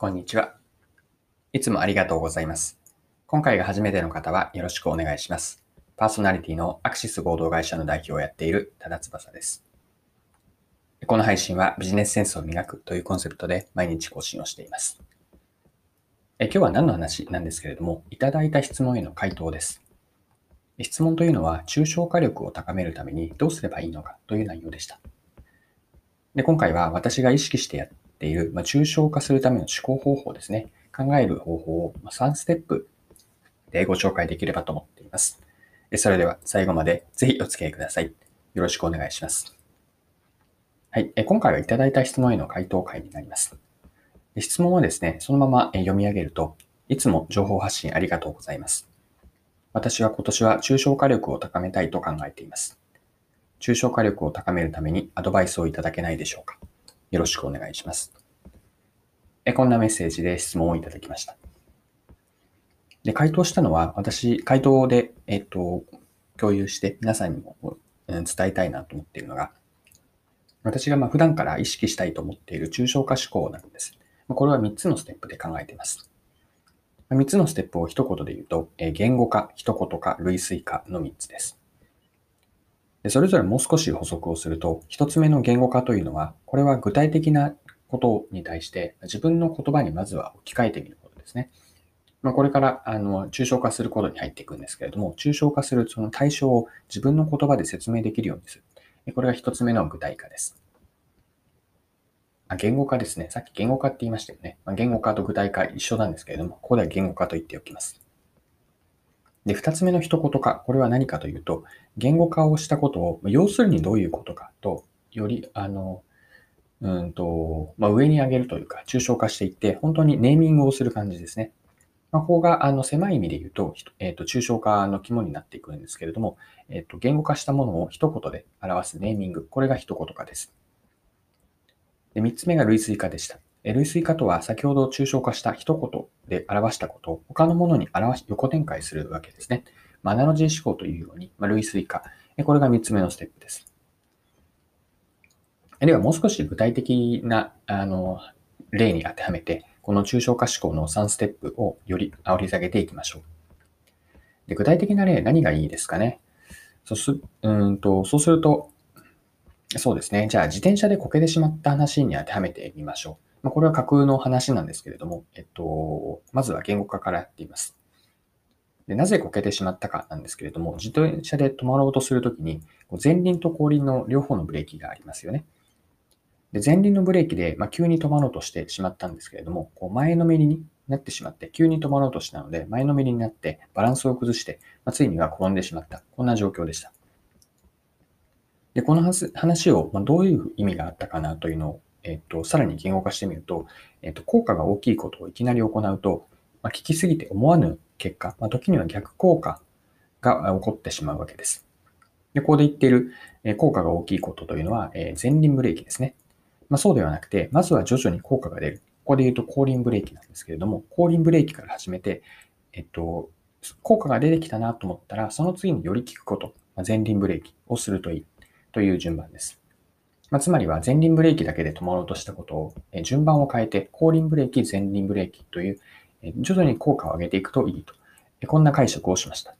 こんにちは。いつもありがとうございます。今回が初めての方はよろしくお願いします。パーソナリティのアクシス合同会社の代表をやっている多田翼です。この配信はビジネスセンスを磨くというコンセプトで毎日更新をしています。え今日は何の話なんですけれども、いただいた質問への回答です。質問というのは、抽象化力を高めるためにどうすればいいのかという内容でした。で今回は私が意識してやっている、まあ、抽象化するための思考方法ですね。考える方法を3ステップでご紹介できればと思っています。それでは最後までぜひお付き合いください。よろしくお願いします。はい。今回はいただいた質問への回答会になります。質問はですね、そのまま読み上げると、いつも情報発信ありがとうございます。私は今年は抽象化力を高めたいと考えています。抽象化力を高めるためにアドバイスをいただけないでしょうか。よろしくお願いします。えこんなメッセージで質問をいただきました。で、回答したのは、私、回答で、えっと、共有して皆さんにも伝えたいなと思っているのが、私がま普段から意識したいと思っている抽象化思考なんです。これは3つのステップで考えています。3つのステップを一言で言うと、言語化、一言化、類推化の3つです。でそれぞれもう少し補足をすると、1つ目の言語化というのは、これは具体的なことに対して自分の言葉にまずは置き換えてみることですね。まあ、これからあの抽象化することに入っていくんですけれども、抽象化するその対象を自分の言葉で説明できるようにする。これが一つ目の具体化です。あ言語化ですね。さっき言語化って言いましたよね。まあ、言語化と具体化一緒なんですけれども、ここでは言語化と言っておきます。で、二つ目の一言化。これは何かというと、言語化をしたことを、要するにどういうことかと、より、あの、うんと、まあ、上に上げるというか、抽象化していって、本当にネーミングをする感じですね。まあ、ここがあの狭い意味で言うと、えっ、ー、と、抽象化の肝になっていくんですけれども、えっ、ー、と、言語化したものを一言で表すネーミング。これが一言化です。で、三つ目が類推化でした。類推化とは先ほど抽象化した一言で表したことを他のものに表し、横展開するわけですね。まあ、アナロジー思考というように、まあ、類推化。これが三つ目のステップです。ではもう少し具体的なあの例に当てはめて、この抽象化思考の3ステップをより煽り下げていきましょう。で具体的な例、何がいいですかね？そうすうんとそうすると、そうですね。じゃあ、自転車でこけてしまった話に当てはめてみましょう。まあ、これは架空の話なんですけれども、えっと、まずは言語化からやっています。でなぜこけてしまったかなんですけれども、自転車で止まろうとするときに、前輪と後輪の両方のブレーキがありますよね。で、前輪のブレーキで、まあ、急に止まろうとしてしまったんですけれども、こう前のめりになってしまって、急に止まろうとしたので、前のめりになってバランスを崩して、まあ、ついには転んでしまった。こんな状況でした。で、この話を、まあ、どういう意味があったかなというのを、えっと、さらに言語化してみると、えっと、効果が大きいことをいきなり行うと、まあ、聞きすぎて思わぬ結果、まあ、時には逆効果が起こってしまうわけです。で、ここで言っている効果が大きいことというのはえ、前輪ブレーキですね。まあ、そうではなくて、まずは徐々に効果が出る。ここで言うと後輪ブレーキなんですけれども、後輪ブレーキから始めて、えっと、効果が出てきたなと思ったら、その次により効くことま、前輪ブレーキをするといいという順番です。まあ、つまりは前輪ブレーキだけで止まろうとしたことを、え順番を変えて、後輪ブレーキ、前輪ブレーキという、え徐々に効果を上げていくといいと。えこんな解釈をしました。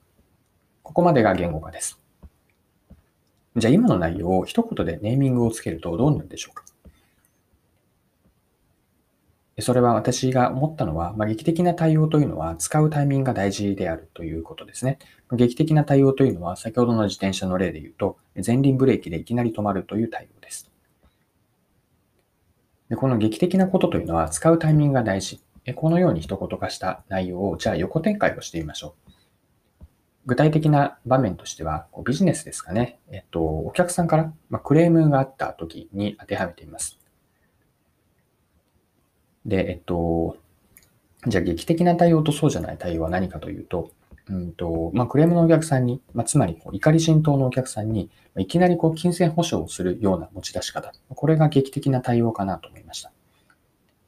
ここまでが言語化です。じゃあ今の内容を一言でネーミングをつけるとどうなるでしょうか？それは私が思ったのは、まあ、劇的な対応というのは使うタイミングが大事であるということですね。劇的な対応というのは先ほどの自転車の例で言うと、前輪ブレーキでいきなり止まるという対応です。でこの劇的なことというのは使うタイミングが大事。このように一言化した内容を、じゃあ横展開をしてみましょう。具体的な場面としては、ビジネスですかね。えっと、お客さんから、まクレームがあった時に当てはめています。で、えっと、じゃあ劇的な対応とそうじゃない対応は何かというと、うんとまあ、クレームのお客さんに、まあ、つまりこう怒り浸透のお客さんに、いきなりこう金銭保証をするような持ち出し方、これが劇的な対応かなと思いました。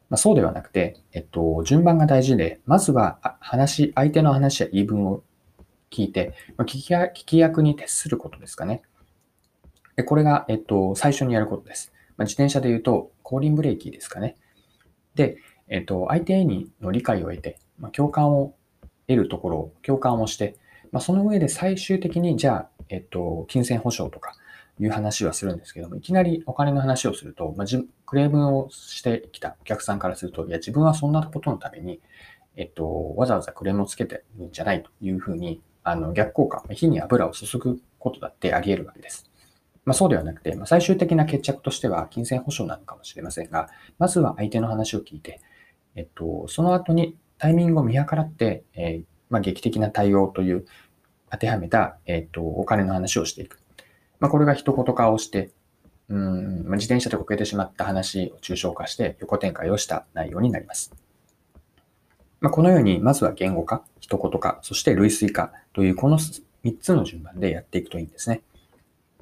まあ、そうではなくて、えっと、順番が大事で、まずは話、相手の話や言い分を聞いて、まあ、聞き聞き役に徹することですかね。でこれが、えっと、最初にやることです。まあ、自転車で言うと、後輪ブレーキですかね。で、えっと、相手にの理解を得て、まあ、共感を得るところを共感をして、まあ、その上で最終的に、じゃあ、えっと、金銭保証とかいう話はするんですけども、いきなりお金の話をすると、まあ、クレームをしてきたお客さんからすると、いや、自分はそんなことのために、えっと、わざわざクレームをつけてるんじゃないというふうに、あの、逆効果、火に油を注ぐことだってあり得るわけです。まあ、そうではなくて、まあ、最終的な決着としては金銭保証なのかもしれませんが、まずは相手の話を聞いて、えっと、その後にタイミングを見計らって、えー、まあ、劇的な対応という当てはめた、えっと、お金の話をしていく。まあ、これが一言化をして、うん、まあ、自転車でこけてしまった話を抽象化して横展開をした内容になります。まあ、このように、まずは言語化、一言化、そして類推化というこの3つの順番でやっていくといいんですね。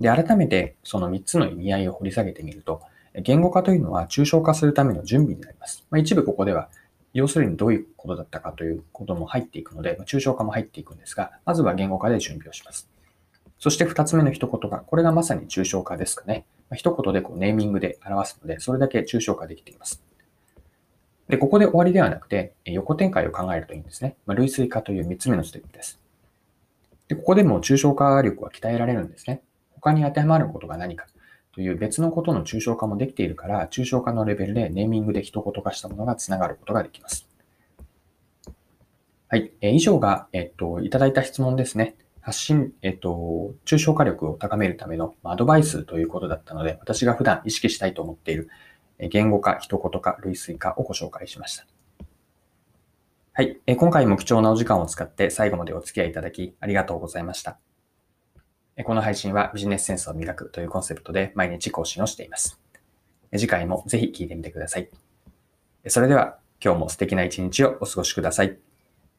で、改めてその3つの意味合いを掘り下げてみると、言語化というのは抽象化するための準備になります。まあ、一部ここでは、要するにどういうことだったかということも入っていくので、ま、抽象化も入っていくんですが、まずは言語化で準備をします。そして2つ目の一言が、これがまさに抽象化ですかね。まあ、一言でこうネーミングで表すので、それだけ抽象化できています。で、ここで終わりではなくて、横展開を考えるといいんですね。まあ、類推化という3つ目のステップです。で、ここでも抽象化力は鍛えられるんですね。他に当てはまることが何かという別のことの抽象化もできているから、抽象化のレベルでネーミングで一言化したものがつながることができます。はい。え以上が、えっと、いただいた質問ですね。発信、えっと、抽象化力を高めるためのアドバイスということだったので、私が普段意識したいと思っている言語化、一言化、類推化をご紹介しました。はい。今回も貴重なお時間を使って最後までお付き合いいただきありがとうございました。この配信はビジネスセンスを磨くというコンセプトで毎日更新をしています。次回もぜひ聴いてみてください。それでは今日も素敵な一日をお過ごしください。